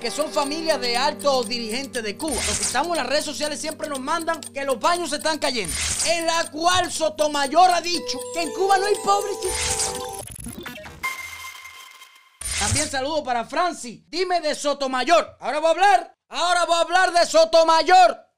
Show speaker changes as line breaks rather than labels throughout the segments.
que son familias de altos dirigentes de Cuba. Los que estamos en las redes sociales siempre nos mandan que los baños se están cayendo. En la cual Sotomayor ha dicho que en Cuba no hay pobres. También saludo para Francis. Dime de Sotomayor. Ahora voy a hablar. Ahora voy a hablar de Sotomayor.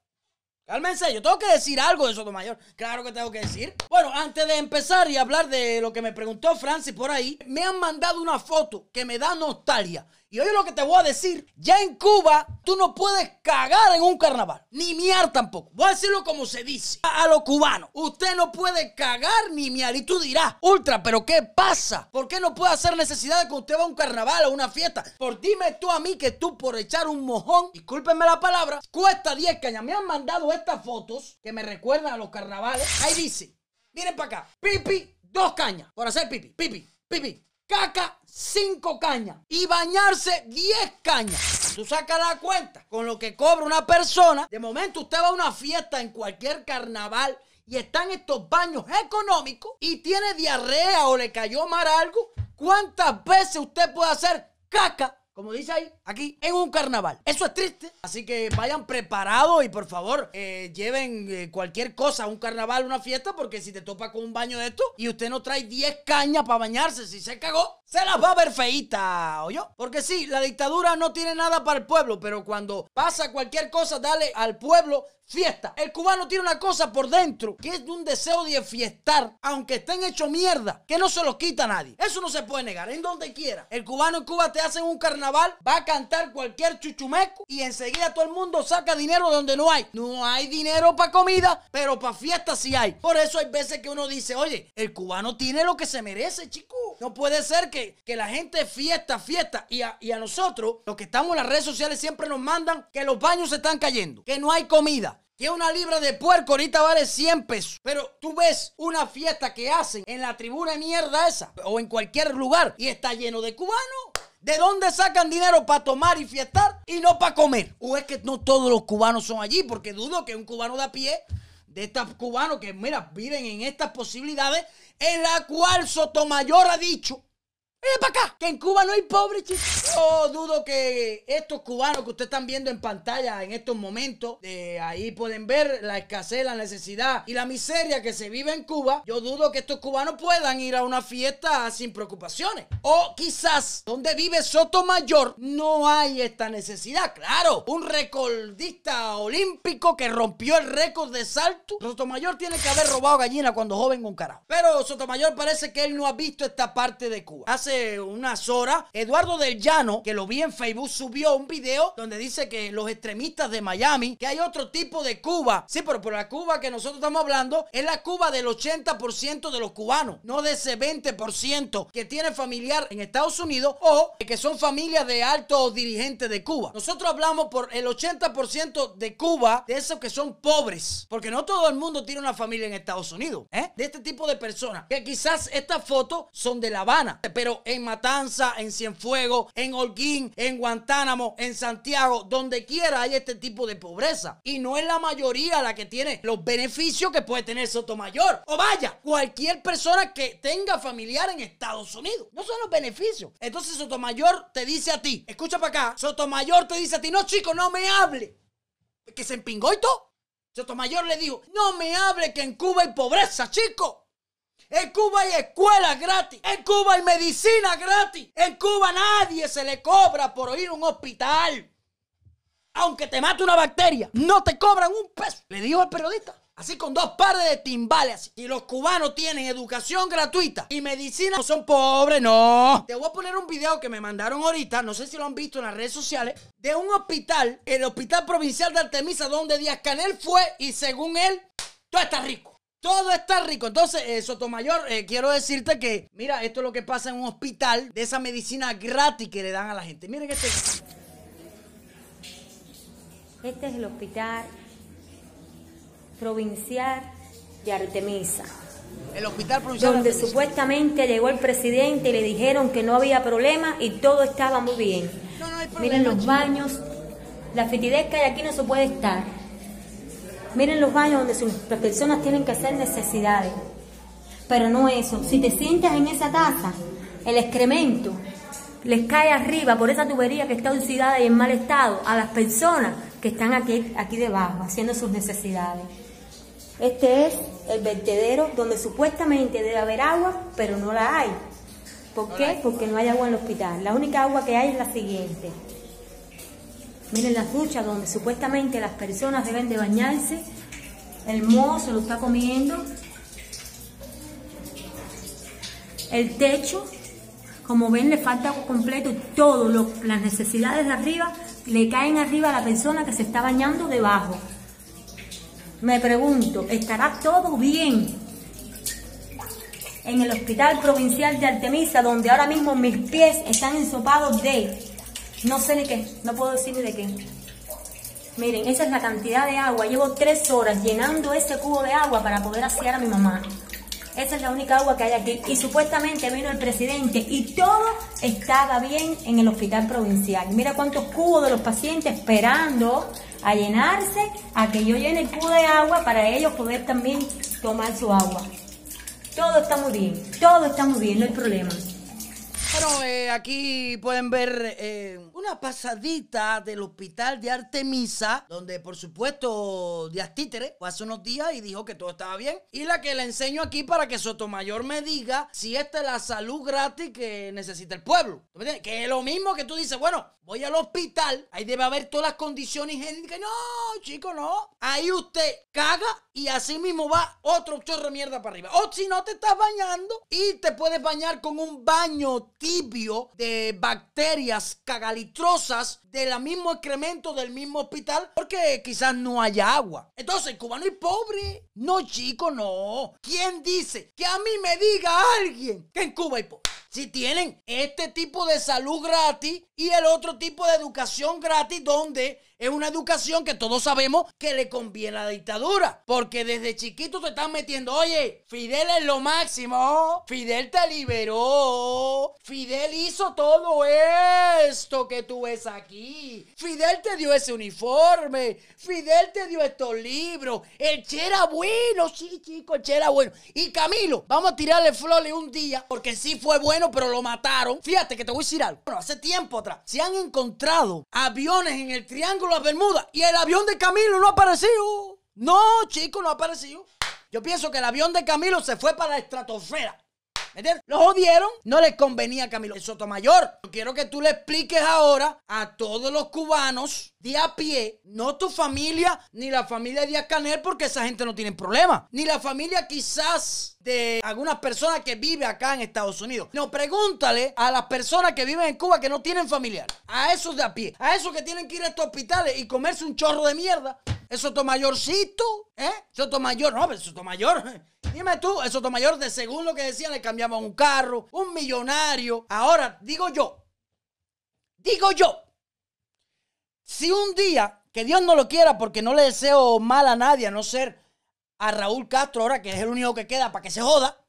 Cálmense, yo tengo que decir algo de Sotomayor. Claro que tengo que decir. Bueno, antes de empezar y hablar de lo que me preguntó Francis por ahí, me han mandado una foto que me da nostalgia. Y oye lo que te voy a decir. Ya en Cuba, tú no puedes cagar en un carnaval. Ni miar tampoco. Voy a decirlo como se dice. A, los cubanos. Usted no puede cagar ni miar. Y tú dirás, Ultra, ¿pero qué pasa? ¿Por qué no puede hacer necesidad de que usted va a un carnaval o una fiesta? Por dime tú a mí que tú por echar un mojón, discúlpenme la palabra, cuesta 10 cañas. Me han mandado estas fotos que me recuerdan a los carnavales. Ahí dice, miren para acá. Pipi, dos cañas. Por hacer pipi, pipi, pipi caca 5 cañas y bañarse 10 cañas. Tú sacas la cuenta con lo que cobra una persona. De momento usted va a una fiesta en cualquier carnaval y están estos baños económicos y tiene diarrea o le cayó mal algo. ¿Cuántas veces usted puede hacer caca como dice ahí, aquí, en un carnaval. Eso es triste. Así que vayan preparados y por favor, eh, lleven eh, cualquier cosa un carnaval, una fiesta, porque si te topa con un baño de esto y usted no trae 10 cañas para bañarse, si se cagó, se las va a ver feita, yo Porque sí, la dictadura no tiene nada para el pueblo, pero cuando pasa cualquier cosa, dale al pueblo fiesta. El cubano tiene una cosa por dentro, que es un deseo de fiestar, aunque estén hecho mierda, que no se lo quita nadie. Eso no se puede negar, en donde quiera. El cubano en Cuba te hacen un carnaval, va a cantar cualquier chuchumeco y enseguida todo el mundo saca dinero donde no hay. No hay dinero para comida, pero para fiestas sí hay. Por eso hay veces que uno dice, oye, el cubano tiene lo que se merece, chico. No puede ser que, que la gente fiesta, fiesta y a, nosotros, los que estamos en las redes sociales, siempre nos mandan que los baños se están cayendo, que no hay comida que una libra de puerco ahorita vale 100 pesos. Pero tú ves una fiesta que hacen en la tribuna mierda esa o en cualquier lugar y está lleno de cubanos. ¿De dónde sacan dinero para tomar y fiestar y no para comer? ¿O es que no todos los cubanos son allí? Porque dudo que un cubano de a pie, de estos cubanos que, mira, viven en estas posibilidades, en la cual Sotomayor ha dicho ¡Eh, para acá! Que en Cuba no hay pobres, chicos. Yo dudo que estos cubanos que ustedes están viendo en pantalla en estos momentos, de ahí pueden ver la escasez, la necesidad y la miseria que se vive en Cuba. Yo dudo que estos cubanos puedan ir a una fiesta sin preocupaciones. O quizás donde vive Sotomayor no hay esta necesidad. Claro, un recordista olímpico que rompió el récord de salto. Sotomayor tiene que haber robado gallina cuando joven con carajo. Pero Sotomayor parece que él no ha visto esta parte de Cuba. Hace unas horas, Eduardo del Llano, que lo vi en Facebook, subió un video donde dice que los extremistas de Miami, que hay otro tipo de Cuba. Sí, pero por la Cuba que nosotros estamos hablando es la Cuba del 80% de los cubanos, no de ese 20% que tiene familiar en Estados Unidos o que son familias de altos dirigentes de Cuba. Nosotros hablamos por el 80% de Cuba, de esos que son pobres, porque no todo el mundo tiene una familia en Estados Unidos, ¿eh? De este tipo de personas, que quizás estas fotos son de La Habana, pero en Matanza, en Cienfuegos, en Holguín, en Guantánamo, en Santiago, donde quiera hay este tipo de pobreza. Y no es la mayoría la que tiene los beneficios que puede tener Sotomayor. O vaya, cualquier persona que tenga familiar en Estados Unidos. No son los beneficios. Entonces Sotomayor te dice a ti, escucha para acá, Sotomayor te dice a ti, no chico, no me hable. Que se empingó y todo. Sotomayor le dijo, no me hable que en Cuba hay pobreza, chico. En Cuba hay escuelas gratis. En Cuba hay medicina gratis. En Cuba nadie se le cobra por ir a un hospital. Aunque te mate una bacteria, no te cobran un peso. Le dijo el periodista. Así con dos pares de timbales. Y los cubanos tienen educación gratuita y medicina. No son pobres, no. Te voy a poner un video que me mandaron ahorita. No sé si lo han visto en las redes sociales. De un hospital, el Hospital Provincial de Artemisa, donde Díaz Canel fue. Y según él, todo está rico. Todo está rico. Entonces, eh, Sotomayor, eh, quiero decirte que, mira, esto es lo que pasa en un hospital de esa medicina gratis que le dan a la gente. Miren este.
Este es el hospital provincial de Artemisa.
El hospital provincial
Donde
de
supuestamente llegó el presidente y le dijeron que no había problema y todo estaba muy bien.
No, no hay problema,
Miren los
chico.
baños, la fetidez que hay aquí no se puede estar. Miren los baños donde sus- las personas tienen que hacer necesidades. Pero no eso. Si te sientas en esa taza, el excremento les cae arriba por esa tubería que está oxidada y en mal estado a las personas que están aquí, aquí debajo haciendo sus necesidades. Este es el vertedero donde supuestamente debe haber agua, pero no la hay. ¿Por qué? Porque no hay agua en el hospital. La única agua que hay es la siguiente. Miren las duchas donde supuestamente las personas deben de bañarse. El moho se lo está comiendo. El techo, como ven, le falta completo. Todo, las necesidades de arriba le caen arriba a la persona que se está bañando debajo. Me pregunto, ¿estará todo bien en el Hospital Provincial de Artemisa, donde ahora mismo mis pies están ensopados de, no sé ni qué, no puedo decir ni de qué? Miren, esa es la cantidad de agua. Llevo tres horas llenando ese cubo de agua para poder asear a mi mamá. Esa es la única agua que hay aquí. Y supuestamente vino el presidente y todo estaba bien en el hospital provincial. Mira cuántos cubos de los pacientes esperando a llenarse, a que yo llene el cubo de agua para ellos poder también tomar su agua. Todo está muy bien, todo está muy bien, no hay problema.
Bueno, eh, aquí pueden ver eh, una pasadita del hospital de Artemisa, donde por supuesto Díaz Títere fue hace unos días y dijo que todo estaba bien. Y la que le enseño aquí para que Sotomayor me diga si esta es la salud gratis que necesita el pueblo. Que es lo mismo que tú dices, bueno, voy al hospital, ahí debe haber todas las condiciones higiénicas. No, chico, no. Ahí usted caga y así mismo va otro chorro de mierda para arriba. O si no te estás bañando y te puedes bañar con un baño tibio de bacterias cagalitrosas del mismo excremento del mismo hospital porque quizás no haya agua. Entonces, el cubano es pobre. No, chico, no. ¿Quién dice que a mí me diga alguien que en Cuba hay pobre? Si tienen este tipo de salud gratis y el otro tipo de educación gratis donde es una educación que todos sabemos que le conviene a la dictadura. Porque desde chiquito te están metiendo, oye, Fidel es lo máximo. Fidel te liberó. Fidel hizo todo esto que tú ves aquí. Fidel te dio ese uniforme. Fidel te dio estos libros. El Che era bueno, sí, chico, el Che era bueno. Y Camilo, vamos a tirarle flores un día porque sí fue bueno, pero lo mataron. Fíjate que te voy a decir algo. Bueno, hace tiempo atrás se han encontrado aviones en el Triángulo las Bermudas y el avión de Camilo no ha aparecido. No, chico, no ha aparecido. Yo pienso que el avión de Camilo se fue para la estratosfera. ¿Me entiendes? Lo jodieron, no les convenía Camilo. Sotomayor, yo quiero que tú le expliques ahora a todos los cubanos de a pie, no tu familia, ni la familia de Díaz Canel, porque esa gente no tiene problema. Ni la familia quizás de algunas personas que viven acá en Estados Unidos. No, pregúntale a las personas que viven en Cuba que no tienen familiar. A esos de a pie. A esos que tienen que ir a estos hospitales y comerse un chorro de mierda. El Sotomayorcito, ¿eh? Sotomayor, no, pero Sotomayor. Dime tú, el Sotomayor, de según lo que decían, le cambiaban un carro, un millonario. Ahora, digo yo, digo yo, si un día, que Dios no lo quiera, porque no le deseo mal a nadie, a no ser a Raúl Castro, ahora que es el único que queda para que se joda,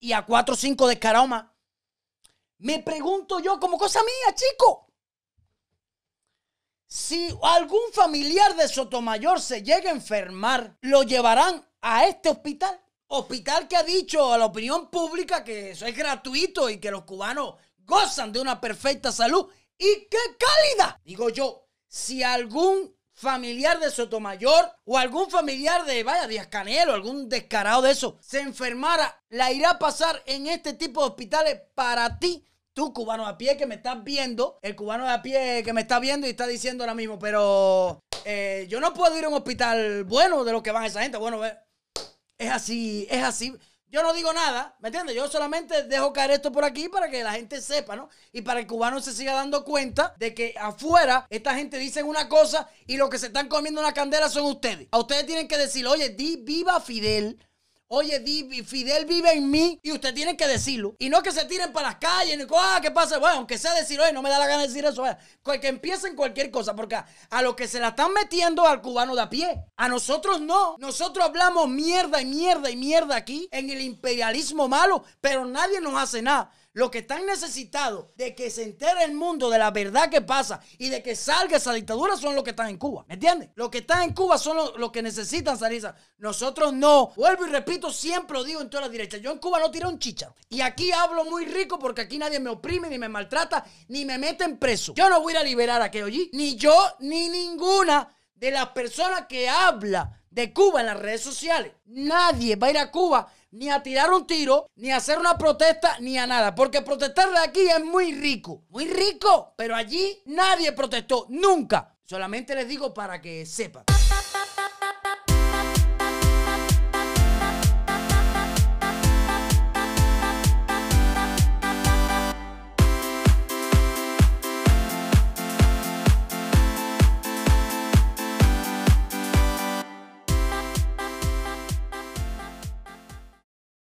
y a cuatro o cinco de más, me pregunto yo como cosa mía, chico. Si algún familiar de Sotomayor se llega a enfermar, ¿lo llevarán a este hospital? Hospital que ha dicho a la opinión pública que eso es gratuito y que los cubanos gozan de una perfecta salud. ¿Y qué calidad? Digo yo, si algún familiar de Sotomayor o algún familiar de, vaya, Díaz Canelo, algún descarado de eso, se enfermara, la irá a pasar en este tipo de hospitales para ti. Tú, cubano a pie que me estás viendo, el cubano de a pie que me está viendo y está diciendo ahora mismo, pero eh, yo no puedo ir a un hospital bueno de lo que van esa gente. Bueno, es así, es así. Yo no digo nada, ¿me entiendes? Yo solamente dejo caer esto por aquí para que la gente sepa, ¿no? Y para el cubano se siga dando cuenta de que afuera esta gente dice una cosa y lo que se están comiendo una candela son ustedes. A ustedes tienen que decir, oye, di viva Fidel Oye, Fidel vive en mí y usted tiene que decirlo. Y no que se tiren para las calles, ni ah, ¿qué pasa? Bueno, aunque sea decir, oye, no me da la gana de decir eso. Que empiecen cualquier cosa, porque a, lo que se la están metiendo al cubano de a pie. A nosotros no. Nosotros hablamos mierda y mierda y mierda aquí en el imperialismo malo, pero nadie nos hace nada. Los que están necesitados de que se entere el mundo de la verdad que pasa y de que salga esa dictadura son los que están en Cuba. ¿Me entiendes? Los que están en Cuba son los, que necesitan salir. Nosotros no. Vuelvo y repito, siempre lo digo en todas las derechas. Yo en Cuba no tiré un chicha. Y aquí hablo muy rico porque aquí nadie me oprime, ni me maltrata, ni me meten preso. Yo no voy a liberar a aquello allí. Ni yo, ni ninguna de las personas que habla de Cuba en las redes sociales. Nadie va a ir a Cuba ni a tirar un tiro, ni a hacer una protesta, ni a nada. Porque protestar de aquí es muy rico. Muy rico. Pero allí nadie protestó. Nunca. Solamente les digo para que sepan.